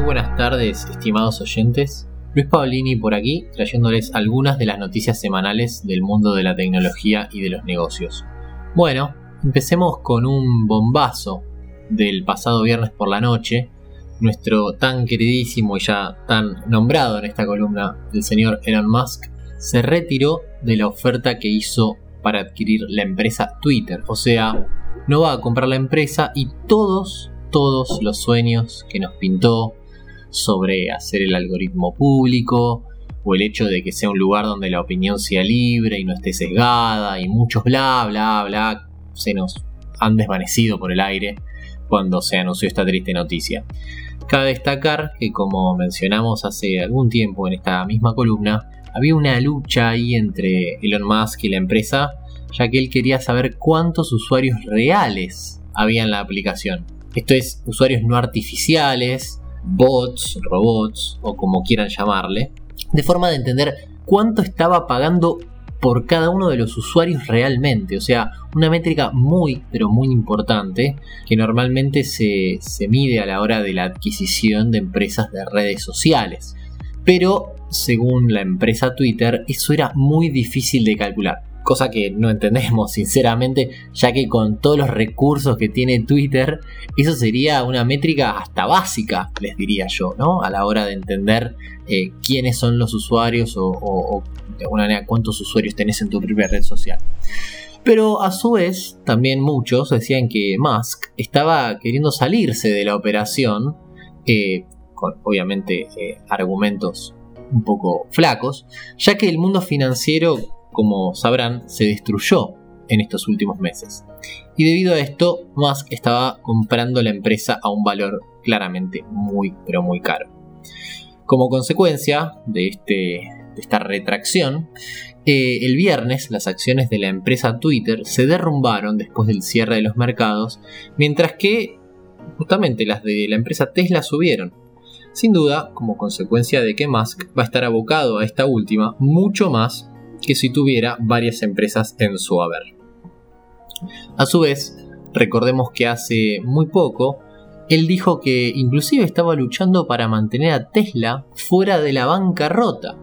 Muy buenas tardes, estimados oyentes. Luis Paolini por aquí, trayéndoles algunas de las noticias semanales del mundo de la tecnología y de los negocios. Bueno, empecemos con un bombazo del pasado viernes por la noche. Nuestro tan queridísimo y ya tan nombrado en esta columna, el señor Elon Musk, se retiró de la oferta que hizo para adquirir la empresa Twitter. O sea, no va a comprar la empresa y todos, todos los sueños que nos pintó sobre hacer el algoritmo público o el hecho de que sea un lugar donde la opinión sea libre y no esté sesgada y muchos bla bla bla se nos han desvanecido por el aire cuando se anunció esta triste noticia. Cabe destacar que como mencionamos hace algún tiempo en esta misma columna, había una lucha ahí entre Elon Musk y la empresa, ya que él quería saber cuántos usuarios reales había en la aplicación. Esto es, usuarios no artificiales, bots, robots o como quieran llamarle, de forma de entender cuánto estaba pagando por cada uno de los usuarios realmente. O sea, una métrica muy, pero muy importante que normalmente se, se, mide a la hora de la adquisición de empresas de redes sociales. Pero, según la empresa Twitter, eso era muy difícil de calcular cosa que no entendemos sinceramente, ya que con todos los recursos que tiene Twitter, eso sería una métrica hasta básica, les diría yo, ¿no? A la hora de entender eh, quiénes son los usuarios o, de alguna manera cuántos usuarios tenés en tu propia red social. Pero a su vez, también muchos decían que Musk estaba queriendo salirse de la operación, eh, con obviamente eh, argumentos un poco flacos, ya que el mundo financiero como sabrán, se destruyó en estos últimos meses. Y debido a esto, Musk estaba comprando la empresa a un valor claramente muy, pero muy caro. Como consecuencia de, este, de esta retracción, eh, el viernes las acciones de la empresa Twitter se derrumbaron después del cierre de los mercados, mientras que justamente las de la empresa Tesla subieron. Sin duda, como consecuencia de que Musk va a estar abocado a esta última mucho más que si tuviera varias empresas en su haber. A su vez, recordemos que hace muy poco, él dijo que inclusive estaba luchando para mantener a Tesla fuera de la bancarrota,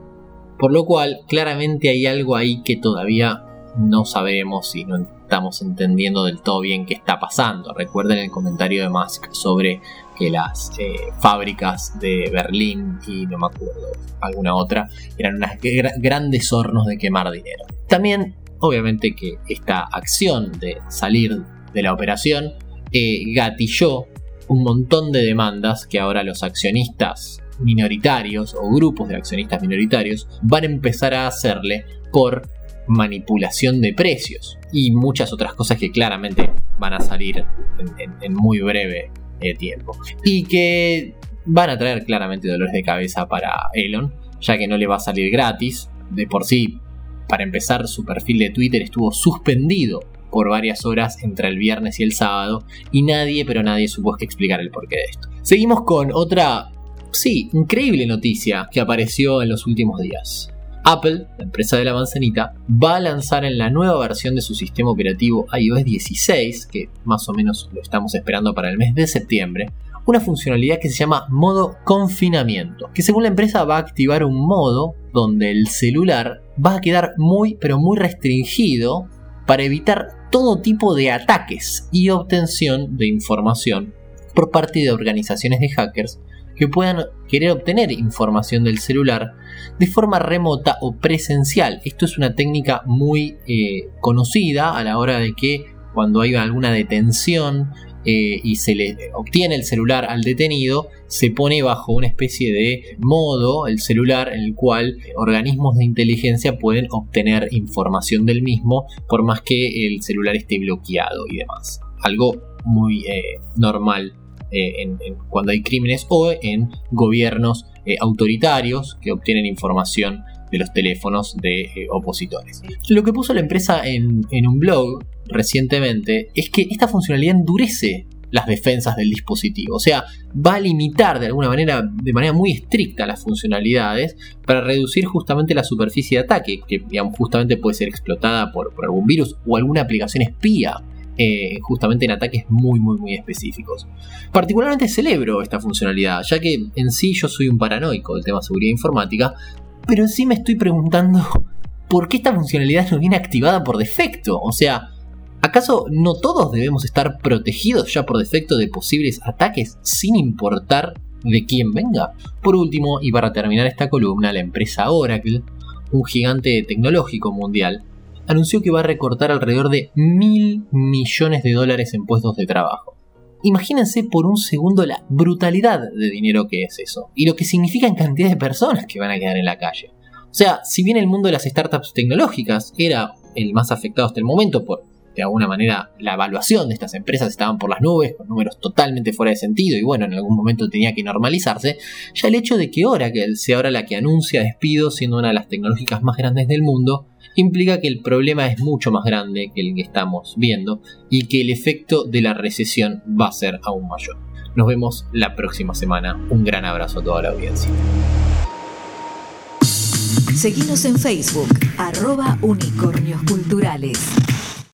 por lo cual claramente hay algo ahí que todavía no sabemos y no estamos entendiendo del todo bien qué está pasando. Recuerden el comentario de Musk sobre que las eh, fábricas de Berlín y no me acuerdo alguna otra eran unos grandes hornos de quemar dinero. También, obviamente, que esta acción de salir de la operación eh, gatilló un montón de demandas que ahora los accionistas minoritarios o grupos de accionistas minoritarios van a empezar a hacerle por manipulación de precios. Y muchas otras cosas que claramente van a salir en, muy breve eh, tiempo. Y que van a traer claramente dolores de cabeza para Elon ya que no le va a salir gratis. De por sí para empezar su perfil de Twitter estuvo suspendido por varias horas entre el viernes y el sábado y nadie pero nadie supo explicar el porqué de esto. Seguimos con otra sí increíble noticia que apareció en los últimos días Apple, la empresa de la manzanita, va a lanzar en la nueva versión de su sistema operativo iOS 16, que más o menos lo estamos esperando para el mes de septiembre, una funcionalidad que se llama modo confinamiento, que según la empresa va a activar un modo donde el celular va a quedar muy pero muy restringido para evitar todo tipo de ataques y obtención de información por parte de organizaciones de hackers que puedan querer obtener información del celular de forma remota o presencial. Esto es una técnica muy eh, conocida a la hora de que cuando hay alguna detención eh, y se le obtiene el celular al detenido, se pone bajo una especie de modo el celular en el cual organismos de inteligencia pueden obtener información del mismo por más que el celular esté bloqueado y demás. Algo muy eh, normal eh, cuando hay crímenes o en gobiernos eh, autoritarios que obtienen información de los teléfonos de eh, opositores. Lo que puso la empresa en, un blog recientemente es que esta funcionalidad endurece las defensas del dispositivo. O sea, va a limitar de alguna manera, de manera muy estricta las funcionalidades para reducir justamente la superficie de ataque, que justamente puede ser explotada por, por algún virus o alguna aplicación espía eh, justamente en ataques muy muy muy específicos. Particularmente celebro esta funcionalidad, ya que en sí yo soy un paranoico del tema seguridad informática, pero en sí me estoy preguntando por qué esta funcionalidad no viene activada por defecto. O sea, ¿acaso no todos debemos estar protegidos ya por defecto de posibles ataques sin importar de quién venga? Por último, y para terminar esta columna, la empresa Oracle, un gigante tecnológico mundial, anunció que va a recortar alrededor de mil millones de dólares en puestos de trabajo. Imagínense por un segundo la brutalidad de dinero que es eso y lo que significa en cantidad de personas que van a quedar en la calle. O sea, si bien el mundo de las startups tecnológicas era el más afectado hasta el momento por de alguna manera la evaluación de estas empresas estaban por las nubes, con números totalmente fuera de sentido y bueno, en algún momento tenía que normalizarse, ya el hecho de que Oracle sea ahora la que anuncia despidos siendo una de las tecnológicas más grandes del mundo, implica que el problema es mucho más grande que el que estamos viendo y que el efecto de la recesión va a ser aún mayor. Nos vemos la próxima semana. Un gran abrazo a toda la audiencia. Seguimos en Facebook, unicornios culturales.